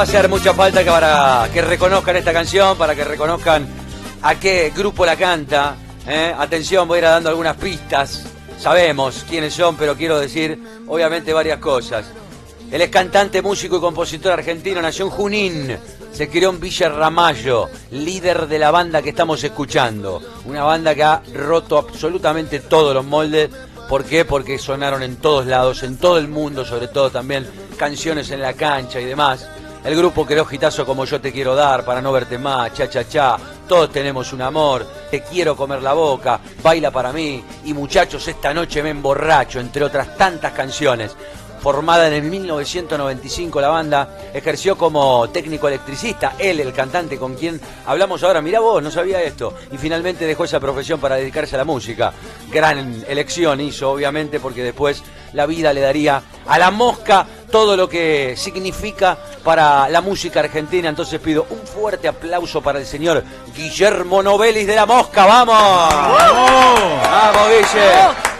va a hacer mucha falta que para que reconozcan esta canción, para que reconozcan a qué grupo la canta. ¿eh? Atención, voy a ir dando algunas pistas. Sabemos quiénes son, pero quiero decir, obviamente, varias cosas. Él es cantante, músico y compositor argentino, nació en Junín, se crió en Villa Ramallo, líder de la banda que estamos escuchando. Una banda que ha roto absolutamente todos los moldes. ¿Por qué? Porque sonaron en todos lados, en todo el mundo, sobre todo también canciones en la cancha y demás. El grupo creó Gitazo como yo te quiero dar, para no verte más, cha cha cha, todos tenemos un amor, te quiero comer la boca, baila para mí. Y muchachos esta noche me emborracho, entre otras tantas canciones. Formada en el 1995 la banda, ejerció como técnico electricista, él el cantante con quien hablamos ahora, mirá vos, no sabía esto, y finalmente dejó esa profesión para dedicarse a la música. Gran elección hizo, obviamente, porque después la vida le daría a la mosca todo lo que significa para la música argentina. Entonces pido un fuerte aplauso para el señor Guillermo Novelis de la Mosca, ¡vamos! ¡Vamos, Guille!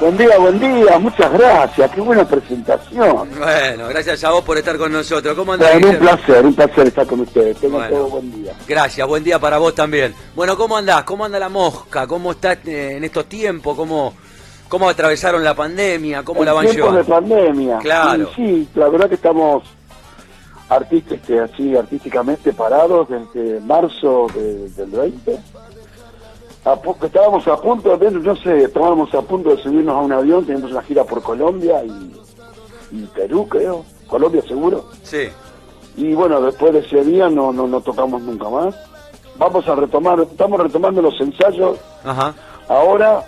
Buen día, buen día, muchas gracias, qué buena presentación. Bueno, gracias a vos por estar con nosotros. ¿Cómo andás? un placer, un placer estar con ustedes. Tengo todo buen día. Gracias, buen día para vos también. Bueno, ¿cómo andás? ¿Cómo anda la mosca? ¿Cómo estás eh, en estos tiempos? ¿Cómo, cómo atravesaron la pandemia? ¿Cómo la van llevando? de pandemia. Claro. Sí, la verdad que estamos artistas, así artísticamente parados desde marzo del 20 estábamos a punto, de, no sé, estábamos a punto de subirnos a un avión, tenemos una gira por Colombia y, Perú, creo, Colombia seguro. Sí. Y bueno, después de ese día no, no, no tocamos nunca más. Vamos a retomar, estamos retomando los ensayos. Ajá. Ahora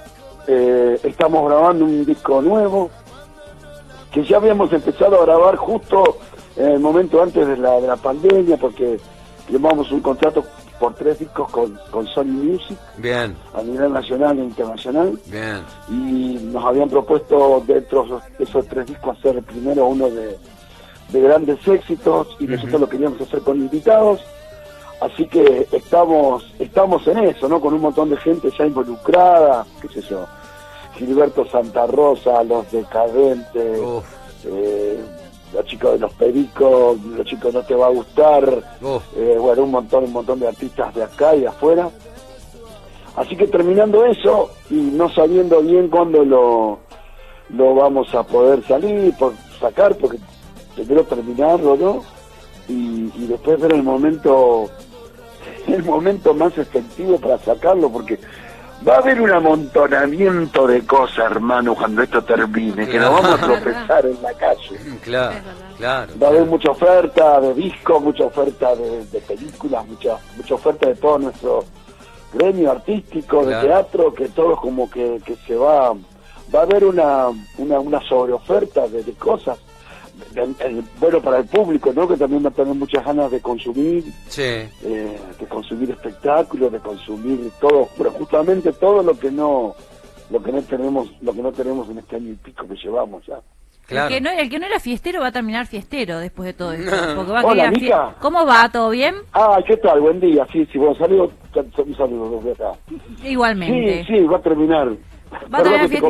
eh, estamos grabando un disco nuevo que ya habíamos empezado a grabar justo en el momento antes de la, de la pandemia porque llevamos un contrato por tres discos con, con Sony Music. Bien. A nivel nacional e internacional. Bien. Y nos habían propuesto dentro de esos tres discos hacer primero uno de, grandes éxitos y nosotros lo queríamos hacer con invitados. Así que estamos estamos en eso, ¿no? Con un montón de gente ya involucrada, qué sé yo. Gilberto Santa Rosa, Los Decadentes, eh, los chicos de los pericos, los chicos no te va a gustar, eh, bueno, un montón, un montón de artistas de acá y de afuera. Así que terminando eso y no sabiendo bien cuándo lo, lo vamos a poder salir, por sacar, porque primero terminarlo, ¿no? Y, y después ver el momento, el momento más efectivo para sacarlo, porque Va a haber un amontonamiento de cosas, hermano, cuando esto termine, que nos vamos a tropezar en la calle. Claro, claro. Va a haber mucha oferta de discos, mucha oferta de, películas, mucha mucha oferta de todo nuestro gremio artístico, de teatro, que todo como que, que se va... Va a haber una, una, una sobreoferta de cosas bueno para el público, ¿no? Que también va a tener muchas ganas de consumir, eh, de consumir espectáculos, de consumir todo, pero justamente todo lo que no, lo que no tenemos, lo que no tenemos en este año y pico que llevamos ya. El, que no, el que no era fiestero va a terminar fiestero después de todo esto. va ¿Cómo va? ¿Todo bien? Ah, ¿qué tal? Buen día. Sí, sí, bueno, saludos, un saludo desde acá. Igualmente. Sí, sí, va a terminar.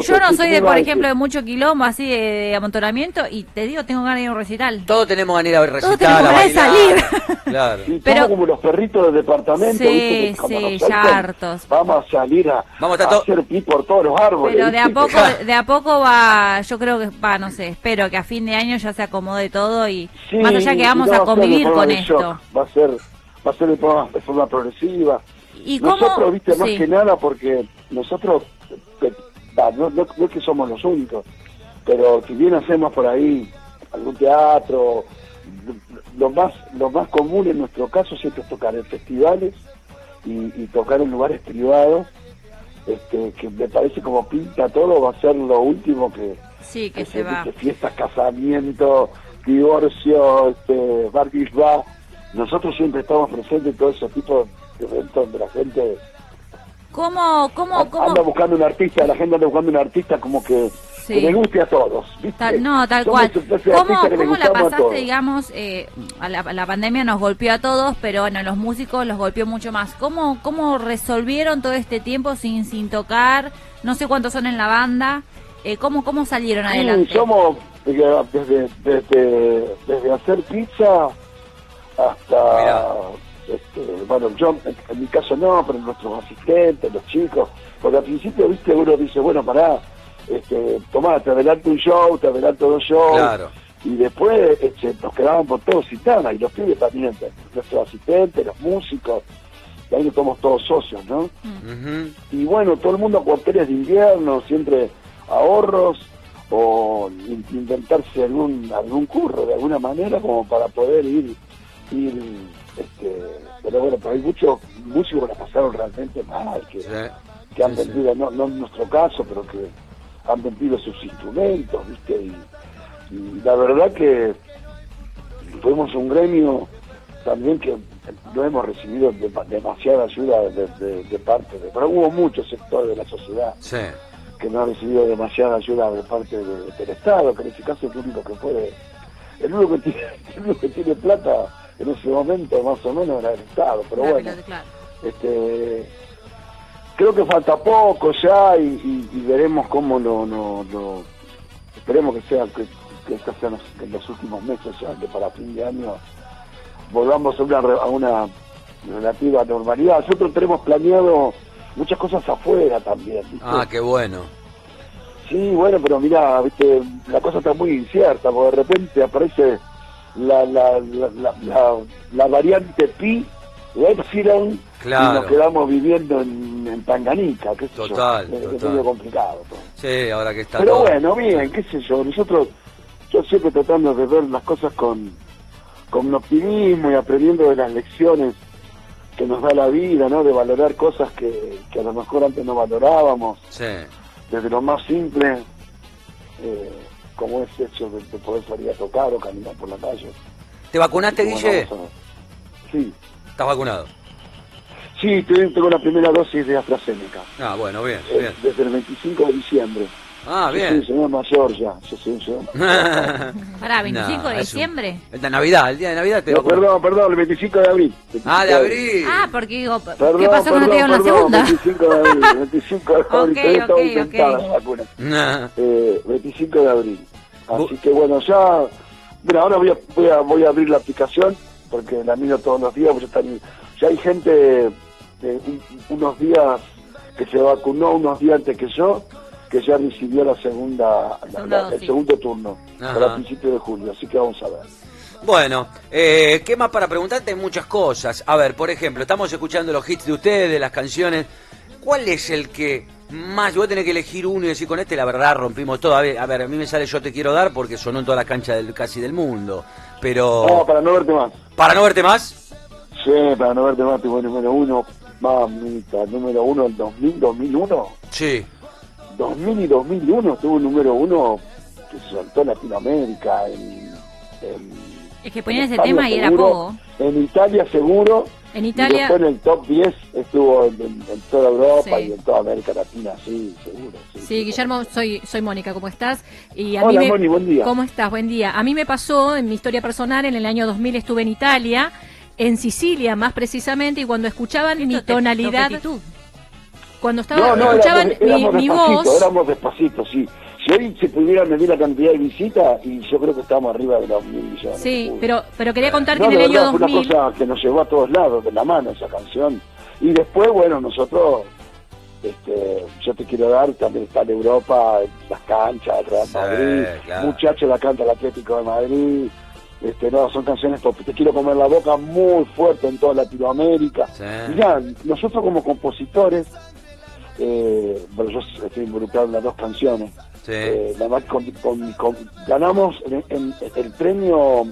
Yo no soy, de, por ejemplo, de mucho quilombo, así de, amontonamiento, y te digo, tengo ganas de ir a un recital. Todos tenemos ganas de ir a un recital. Todos tenemos ganas de salir. Claro. Pero, como los perritos del departamento. Sí, sí, ya hartos. Vamos a salir a, vamos a, hacer pi por todos los árboles. Pero de a poco, de a poco va, yo creo que va, no sé, espero que a fin de año ya se acomode todo y más allá que vamos a convivir con esto. Va a ser, va a ser de forma, progresiva. ¿Y nosotros, viste, más que nada porque nosotros no, no, es que somos los únicos, pero si bien hacemos por ahí algún teatro, lo más, lo más común en nuestro caso siempre es tocar en festivales y, tocar en lugares privados, este, que me parece como pinta todo, va a ser lo último que, sí, que, se, va. fiestas, casamiento, divorcio, este, bar Nosotros siempre estamos presentes en todo ese tipo de eventos donde la gente ¿Cómo, cómo, cómo? Anda buscando un artista, la gente anda buscando un artista como que, le guste a todos. no, tal cual. ¿Cómo, ¿cómo la pasaste, digamos, eh, a la, la, pandemia nos golpeó a todos, pero bueno, los músicos los golpeó mucho más? ¿Cómo, cómo resolvieron todo este tiempo sin, sin tocar? No sé cuántos son en la banda. Eh, ¿cómo, ¿Cómo salieron adelante? Somos, desde, desde, desde hacer pizza hasta, este, bueno, yo en, mi caso no, pero nuestros asistentes, los chicos, porque al principio, viste, uno dice, bueno, pará, este, tomá, te adelanto un show, te adelanto dos shows. Y después este, nos quedaban por todos citanas, y los pibes también, nuestros asistentes, los músicos, y ahí somos todos socios, ¿no? Y bueno, todo el mundo con hoteles de invierno, siempre ahorros, o inventarse algún algún curro de alguna manera como para poder ir ir este, pero bueno pero hay muchos músicos que la pasaron realmente mal que, que han vendido no, no en nuestro caso pero que han vendido sus instrumentos viste y, la verdad que fuimos un gremio también que no hemos recibido demasiada ayuda de, de, parte de pero hubo muchos sectores de la sociedad sí. que no ha recibido demasiada ayuda de parte del Estado, que en ese caso es el único que puede, el único que tiene, el único que tiene plata en ese momento más o menos era el Estado, pero bueno, este creo que falta poco ya y, veremos cómo lo, no esperemos que sea que, que sean en los últimos meses ya que para fin de año volvamos a una, a una relativa normalidad. Nosotros tenemos planeado muchas cosas afuera también. Ah, qué bueno. Sí, bueno, pero mira, viste, la cosa está muy incierta, porque de repente aparece la, la, la, la, variante Pi de Epsilon y nos quedamos viviendo en, en Tanganica, que total, es, medio complicado. Sí, ahora que está Pero bueno, bien, qué sé yo, nosotros, yo siempre tratando de ver las cosas con, con optimismo y aprendiendo de las lecciones que nos da la vida, ¿no? De valorar cosas que, a lo mejor antes no valorábamos. Sí. Desde lo más simple, eh, como es hecho de, poder salir a tocar o caminar por la calle. ¿Te vacunaste, Guille? Sí. ¿Estás vacunado? Sí, tengo la primera dosis de AstraZeneca. Ah, bueno, bien, eh, bien. Desde el 25 de diciembre. Ah, bien. Yo soy un señor mayor ya. Yo soy un señor mayor. Pará, 25 de diciembre. El de Navidad, el día de Navidad te no, Perdón, perdón, el 25 de abril. ah, de abril. Ah, porque digo, ¿qué pasó cuando te dieron la segunda? 25 de abril, 25 de abril. ok, ok, ok. La vacuna. Eh, 25 de abril. Así que bueno, ya. Bueno, ahora voy a, voy a, voy a abrir la aplicación porque la miro todos los días. Pues ya hay gente de unos días que se vacunó unos días antes que yo que ya recibió la segunda, el segundo turno para principios de julio, así que vamos a ver. Bueno, eh, ¿qué más para preguntarte? Muchas cosas. A ver, por ejemplo, estamos escuchando los hits de ustedes, las canciones. ¿Cuál es el que más? Yo voy a tener que elegir uno y decir con este, la verdad, rompimos todo. A ver, a, ver, a mí me sale Yo Te Quiero Dar porque sonó en toda la cancha del, casi del mundo. Pero. No, para no verte más. ¿Para no verte más? Sí, para no verte más, tuvo número uno. Mamita, número uno del 2000, 2001. Sí. 2000 y 2001 tuvo un número uno que se soltó en Latinoamérica, en, es que ponían ese tema y era poco. En Italia seguro. En Italia. Y después en el top 10 estuvo en, toda Europa y en toda América Latina, sí, seguro. Sí, Guillermo, soy soy Mónica, ¿cómo estás? Y a Hola, mí Moni, buen día. ¿Cómo estás? Buen día. A mí me pasó en mi historia personal, en el año 2000 estuve en Italia, en Sicilia más precisamente, y cuando escuchaban mi tonalidad cuando estaba, no, no, escuchaban éramos, mi, mi voz. Éramos despacitos, sí. Si hoy se pudiera medir la cantidad de visitas, y yo creo que estamos arriba de los mil millones. Sí, pero, pero quería contar que en el año 2000... Fue una cosa que nos llevó a todos lados, de la mano, esa canción. Y después, bueno, nosotros, este, yo te quiero dar, también está en Europa, las canchas, el Real Madrid, muchachos la canta el Atlético de Madrid. Este, no, son canciones porque te quiero comer la boca muy fuerte en toda Latinoamérica. ya nosotros como compositores eh, bueno, yo estoy involucrado en las dos canciones. Eh, ganamos en, el premio,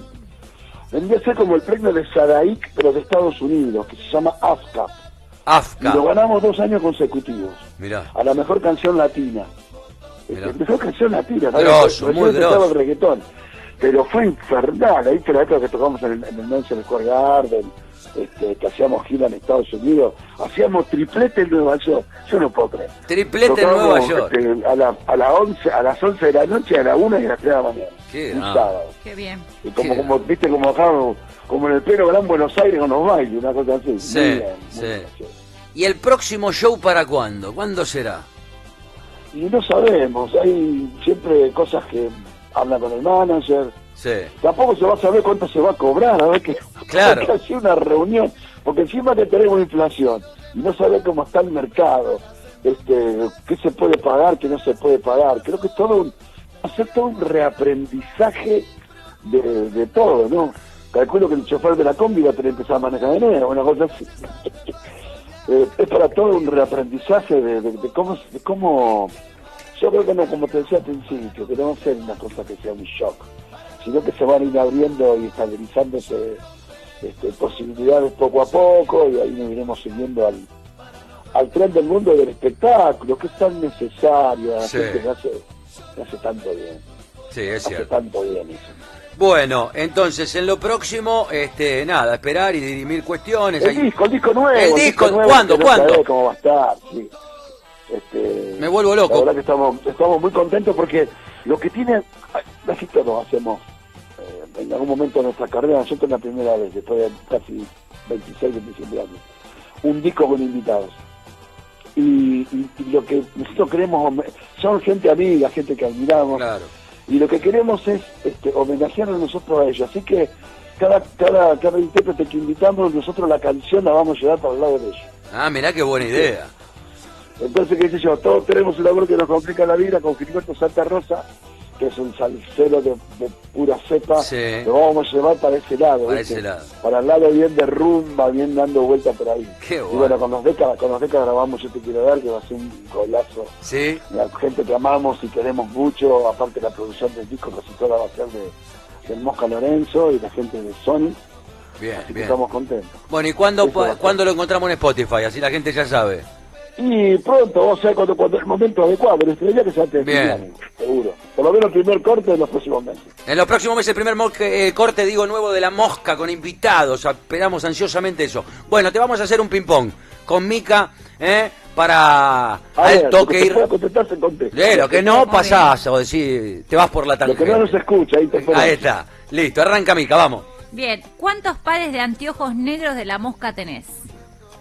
vendría a ser como el premio de Sadaik, pero de Estados Unidos, que se llama AFCAP. AFCA. Y lo ganamos dos años consecutivos. A la mejor canción latina. La mejor canción latina, muy el reggaetón. Pero fue infernal, ahí fue la época que tocamos en el, en el Square Garden este, que hacíamos gira en Estados Unidos, hacíamos triplete en Nueva York. Yo no puedo creer. Triplete en Nueva York. Este, a, la, a, la 11, a las 11 de la noche, a la 1 y a las 3 de la mañana. Qué, un sábado. Qué bien. Y como, como viste, como acá, como en el pleno Gran Buenos Aires con los bailes, una cosa así. Sí, sí. ¿Y el próximo show para cuándo? ¿Cuándo será? Y no sabemos, hay siempre cosas que hablan con el manager, Tampoco se va a saber cuánto se va a cobrar, a ver que claro. hay que hacer una reunión, porque encima que tenemos inflación y no sabe cómo está el mercado, este, qué se puede pagar, qué no se puede pagar. Creo que es todo un, hacer todo un reaprendizaje de, de todo, ¿no? Calculo que el chofer de la combi va a tener que empezar a manejar de nuevo, una cosa así. Eh, es para todo un reaprendizaje de, de, cómo, de cómo, yo creo que no, como te decía al principio, que no va a ser una cosa que sea un shock, sino que se van a ir abriendo y estabilizándose este, posibilidades poco a poco y ahí nos iremos siguiendo al, al tren del mundo del espectáculo, que es tan necesario, gente que hace, hace tanto bien. Sí, es hace tanto bien eso. Bueno, entonces en lo próximo, este, nada, esperar y dirimir cuestiones. El disco, el disco nuevo. El, disco, ¿cuándo? ¿Cuándo? cómo va a estar, sí. Este, Me vuelvo loco. La verdad que estamos, estamos muy contentos porque lo que tiene, todos hacemos en algún momento de nuestra carrera, nosotros la primera vez, después de casi 26, 27 años, un disco con invitados y, lo que nosotros queremos, son gente amiga, gente que admiramos, y lo que queremos es este, homenajear a nosotros a ellos. Así que cada, cada, cada intérprete que invitamos, nosotros la canción la vamos a llevar para el lado de ellos. Ah, mirá qué buena idea. Entonces, qué sé yo, todos tenemos un labor que nos complica la vida con Gilberto Santa Rosa, que es un salsero de, pura cepa, lo vamos a llevar para ese lado. Para ese lado. Para el lado bien de rumba, bien dando vuelta por ahí. Qué bueno. Y bueno, con los décadas, con los décadas grabamos Yo te quiero dar, que va a ser un golazo. Sí. La gente que amamos y queremos mucho, aparte la producción del disco, casi toda va a ser de, del Mosca Lorenzo y la gente de Sony. Bien, Así bien. Que estamos contentos. Bueno, ¿y cuándo, cuándo lo encontramos en Spotify? Así la gente ya sabe. Y pronto, o sea, cuando, cuando el momento adecuado, pero este día que se va a Bien. seguro. Por lo menos el primer corte en los próximos meses. En los próximos meses, el primer eh, corte, digo, nuevo de la mosca con invitados. Esperamos ansiosamente eso. Bueno, te vamos a hacer un ping-pong con Mica, ¿eh? Para al toque ir. Eh, lo que no pasás, o decir, te vas por la tangente. Lo que no nos escucha, ahí te Ahí está. Listo, arranca Mica, vamos. Bien, ¿cuántos pares de anteojos negros de la mosca tenés?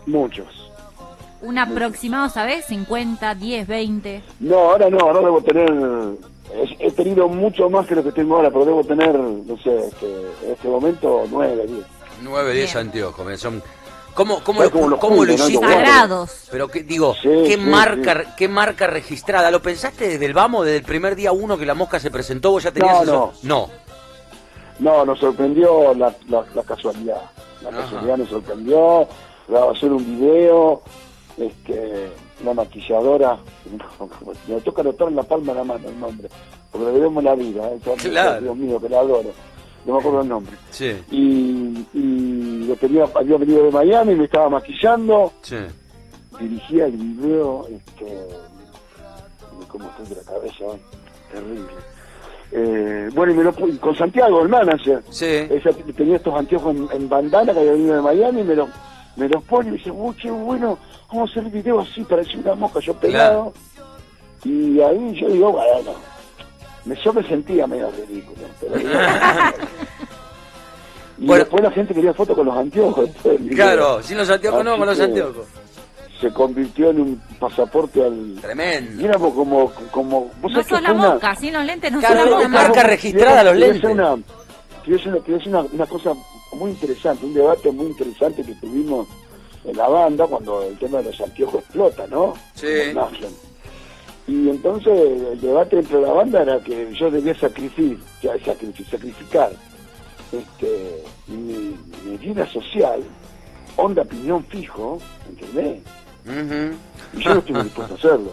Muchos. ¿Un aproximado, sabes? ¿50, 10, 20? No, ahora no, ahora debo tener. He, tenido mucho más que lo que tengo ahora, pero debo tener, no sé, este, en este momento 9, 10. 9, 10 anteojos, son. ¿Cómo, cómo, lo, cómo lo hiciste? Sagrados. Pero que, digo, ¿qué, marca, ¿qué marca registrada? ¿Lo pensaste desde el vamos, desde el primer día uno que la mosca se presentó? ¿Vos ya tenías no, eso? No. No, nos sorprendió la, la, casualidad. La casualidad nos sorprendió. Va a hacer un video este, una maquilladora, me toca anotar en la palma de la mano el nombre, porque le debemos la vida, ¿eh? Dios mío, que la adoro, no me acuerdo el nombre. Y, y lo tenía, había venido de Miami, me estaba maquillando, dirigía el video, este, como estoy de la cabeza, ¿eh? terrible. Eh, bueno, y me lo con Santiago, el manager. Ella tenía estos anteojos en, en bandana que había venido de Miami y me los me los pone y me dice, uy, qué bueno, vamos a hacer el video así, parecía una mosca, yo pegado. Y ahí yo digo, bueno, me, yo me sentía medio ridículo. Pero y después la gente quería fotos con los anteojos. Claro, sin los anteojos no, con los anteojos. Se convirtió en un pasaporte al... Tremendo. Y éramos como... como no son la mosca, sin los lentes no son la mosca. marca registrada los lentes. Una, una, una cosa muy interesante, un debate muy interesante que tuvimos en la banda cuando el tema de los anteojos explota, ¿no? Sí. Y entonces el debate entre la banda era que yo debía sacrificar, sacrificar este, mi, vida social, onda piñón fijo, ¿entendés? Y yo no estuve dispuesto a hacerlo.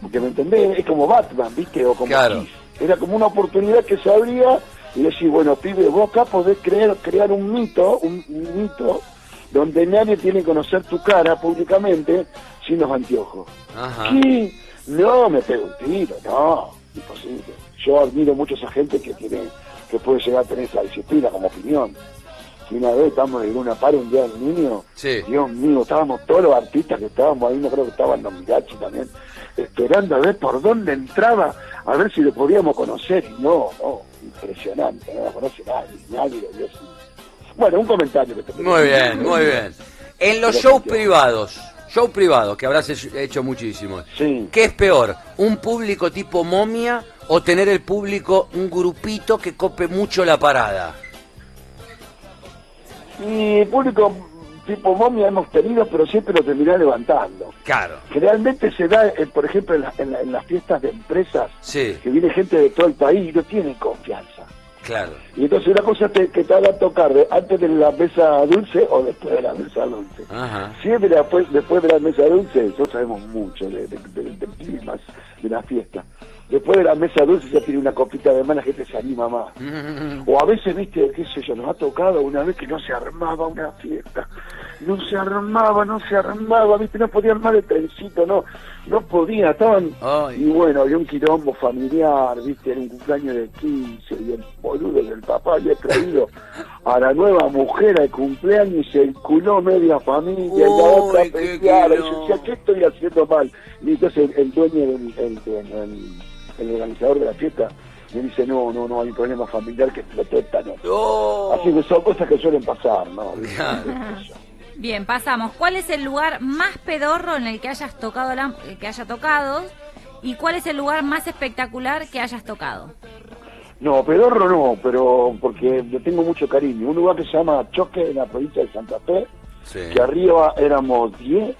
Porque me entendés, es como Batman, ¿viste? O como claro. Era como una oportunidad que se abría y decir, bueno, pibe, vos acá podés crear, crear un mito, un, mito donde nadie tiene que conocer tu cara públicamente sin los anteojos. Ajá. No, me pego un tiro, no, imposible. Yo admiro mucho a esa gente que tiene, que puede llegar a tener esa disciplina como opinión. Si una vez estamos en una par un día del niño, Dios mío, estábamos todos los artistas que estábamos ahí, no creo que estaban los Mirachi también, esperando a ver por dónde entraba, a ver si lo podíamos conocer, y no, no, impresionante, no lo conoce nadie, nadie lo vio Bueno, un comentario que te Muy bien, muy bien. En los shows privados, shows privados, que habrás hecho muchísimos, sí. ¿qué es peor? ¿Un público tipo momia o tener el público un grupito que cope mucho la parada? Y público tipo momia hemos tenido, pero siempre lo termina levantando. Claro. Generalmente se da, eh, por ejemplo, en, las fiestas de empresas, que viene gente de todo el país y no tienen confianza. Claro. Y entonces una cosa te, que te haga tocar antes de la mesa dulce o después de la mesa dulce. Ajá. Siempre después, después de la mesa dulce, nosotros sabemos mucho de, de, climas de la fiesta. Después de la mesa dulce ya tiene una copita de más, la gente se anima más. O a veces, viste, qué sé yo, nos ha tocado una vez que no se armaba una fiesta. No se armaba, no se armaba, viste, no podía armar el trencito, no, no podía, estaban... Y bueno, había un quilombo familiar, viste, era un cumpleaños de 15 y el boludo del papá había traído a la nueva mujer al cumpleaños y se culó media familia y la otra pensaba, y yo decía, ¿qué estoy haciendo mal? Y entonces el, dueño del... el, el organizador de la fiesta, me dice, no, no, no, hay un problema familiar que explotó esta noche. Así que son cosas que suelen pasar, ¿no? Bien, pasamos. ¿Cuál es el lugar más pedorro en el que hayas tocado la, que haya tocado? ¿Y cuál es el lugar más espectacular que hayas tocado? No, pedorro no, pero porque yo tengo mucho cariño. Un lugar que se llama Choque en la provincia de Santa Fe, que arriba éramos 10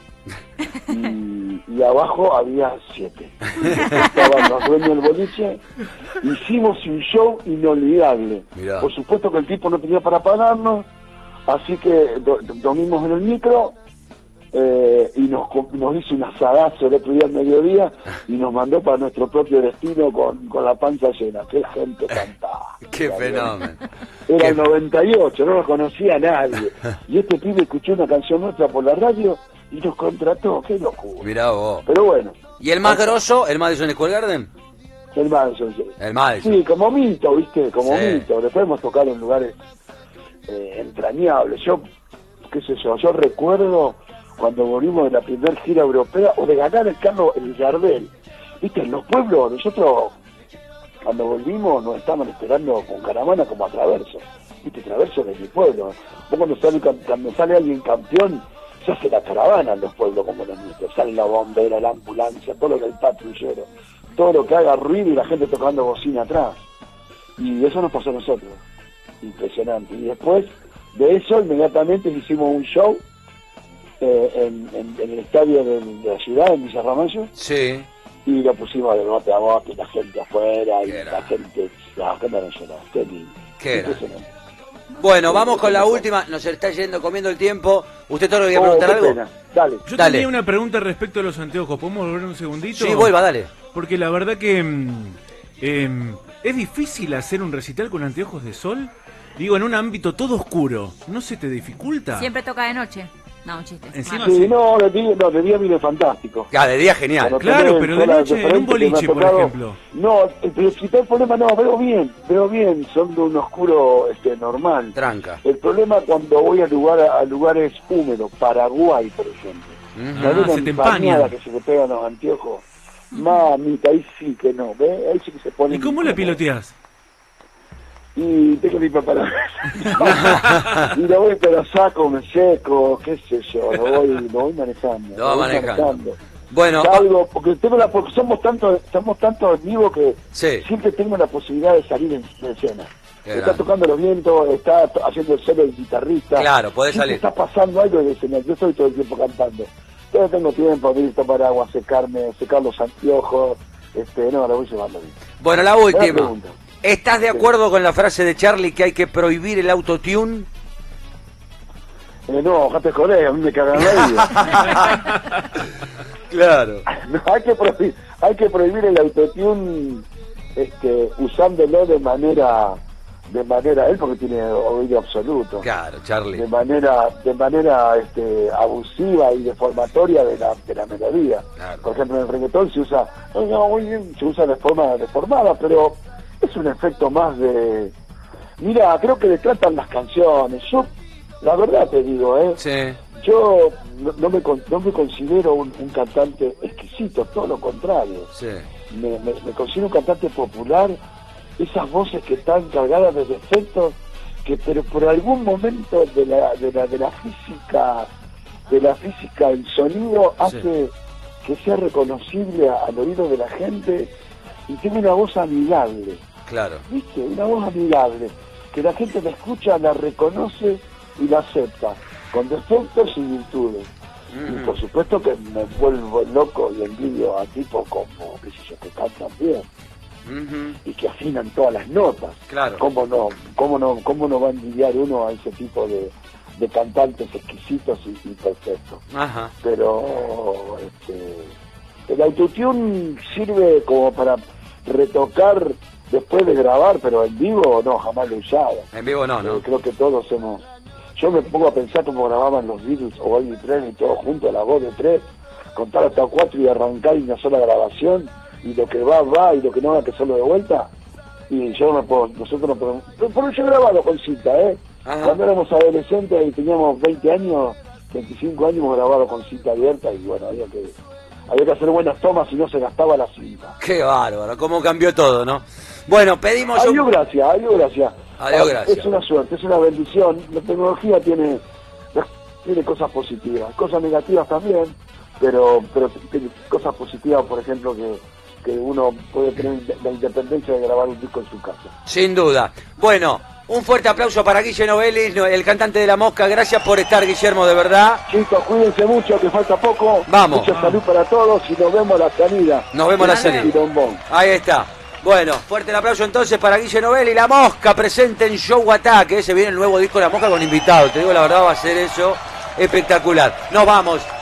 y, abajo había siete. Estaban los dueños del boliche. Hicimos un show inolvidable. Por supuesto que el tipo no tenía para pagarnos, así que dormimos en el micro eh, y nos, nos hizo un asadazo el otro día al mediodía y nos mandó para nuestro propio destino con, con la panza llena. Qué gente cantaba. Qué fenómeno. Era el 98, no lo conocía nadie. Y este pibe escuchó una canción nuestra por la radio y nos contrató, qué locura. Mirá vos. Pero bueno. ¿Y el más grosso, el Madison Square Garden? El Madison, sí. El Madison. Sí, como mito, ¿viste? Como mito. Después hemos tocado en lugares eh, entrañables. Yo, qué sé yo, yo recuerdo cuando volvimos de la primera gira europea o de ganar el carro el Gardel. ¿Viste? En los pueblos, nosotros cuando volvimos nos estaban esperando con caravana como a Traverso. ¿Viste? Traverso de mi pueblo. Vos cuando sale, cuando sale alguien campeón se hace la caravana en los pueblos como los nuestros, sale la bombera, la ambulancia, todo lo que el patrullero, todo lo que haga ruido y la gente tocando bocina atrás. Y eso nos pasó a nosotros, impresionante. Y después de eso, inmediatamente hicimos un show eh, en, el estadio de, la ciudad, en Villa Ramallo. Sí. Y lo pusimos de bote a bote, la gente afuera, y la gente, la gente no lloraba. Qué impresionante. Bueno, vamos con la última. Nos está yendo comiendo el tiempo. ¿Usted todo lo quería oh, preguntar algo? Dale. Yo tenía una pregunta respecto a los anteojos. ¿Podemos volver un segundito? Sí, vuelva, dale. Porque la verdad que mm, em, es difícil hacer un recital con anteojos de sol. Digo, en un ámbito todo oscuro. ¿No se te dificulta? Siempre toca de noche. No, un chiste. Encima sí, no, de día, no, de día viene fantástico. Ya, de día genial. claro, pero de noche en un boliche, por ejemplo. No, el problema, no, veo bien, veo bien, son de un oscuro este, normal. Tranca. El problema cuando voy a, lugar, a lugares húmedos, Paraguay, por ejemplo. Uh -huh. se te empaña. que se le pegan los anteojos. Mamita, ahí sí que no, ¿ves? Ahí sí que se pone... ¿Y cómo la piloteas? Y tengo mi papá y lo voy pero saco me seco qué sé yo lo voy lo voy manejando lo, voy manejando. bueno algo porque tengo la porque somos tanto somos tanto vivos que siempre tengo la posibilidad de salir en, escena. Está tocando los vientos está haciendo el solo el guitarrista. Claro puede salir. está pasando algo de escena yo estoy todo el tiempo cantando. Pero tengo tiempo de ir tomar agua secarme secar los anteojos este no lo voy llevando bien. Bueno la última ¿Estás de acuerdo con la frase de Charlie que hay que prohibir el autotune? Eh, no, te joder, a mí me cagan la vida. claro. No, hay que prohibir, hay que prohibir el autotune este, usándolo de manera de manera él porque tiene oído absoluto claro Charlie de manera de manera este, abusiva y deformatoria de la, de la melodía por ejemplo en el reggaetón se usa se usa de forma deformada pero es un efecto más de... Mira, creo que le tratan las canciones. Yo, la verdad te digo, ¿eh? Yo no, me, no me considero un, cantante exquisito, todo lo contrario. Me, considero un cantante popular, esas voces que están cargadas de defectos, que pero por algún momento de la, de la, de la física, de la física, el sonido hace que sea reconocible al oído de la gente y tiene una voz amigable. Claro. ¿Viste? Una voz amigable, que la gente la escucha, la reconoce y la acepta, con defectos y virtudes. Y por supuesto que me vuelvo loco y envidio a tipos como, qué sé yo, que cantan bien. y que afinan todas las notas. Claro. ¿Cómo no, cómo no, cómo no va a envidiar uno a ese tipo de, de cantantes exquisitos y, perfectos? Ajá. Pero este, el autotune sirve como para retocar después de grabar, pero en vivo no, jamás lo he usado. En vivo no, ¿no? Eh, creo que todos hemos... Yo me pongo a pensar cómo grababan los Beatles o Baby Tren y todo junto, a la voz de tres, contar hasta cuatro y arrancar una sola grabación, y lo que va, va, y lo que no va, que solo de vuelta. Y yo no puedo, nosotros no podemos... Por eso he grabado con cita, ¿eh? Cuando éramos adolescentes y teníamos 20 años, 25 años, hemos grabado con cita abierta y bueno, había que había que hacer buenas tomas y no se gastaba la cinta. Qué bárbaro, cómo cambió todo, ¿no? Bueno, pedimos... Adiós, gracias, adiós, gracias. Adiós, gracias. Es una suerte, es una bendición. La tecnología tiene, tiene cosas positivas, cosas negativas también, pero, pero tiene cosas positivas, por ejemplo, que, que uno puede tener la independencia de grabar un disco en su casa. Sin duda. Bueno, un fuerte aplauso para Guillermo Novelis, el cantante de La Mosca. Gracias por estar, Guillermo, de verdad. Chicos, cuídense mucho, que falta poco. Vamos. Mucha salud para todos y nos vemos a la salida. Nos vemos a la salida. Ahí está. Bueno, fuerte el aplauso entonces para Guillermo Novelli. La Mosca presente en Show Attack. Ese viene el nuevo disco de La Mosca con invitados. Te digo la verdad, va a ser eso espectacular. Nos vamos.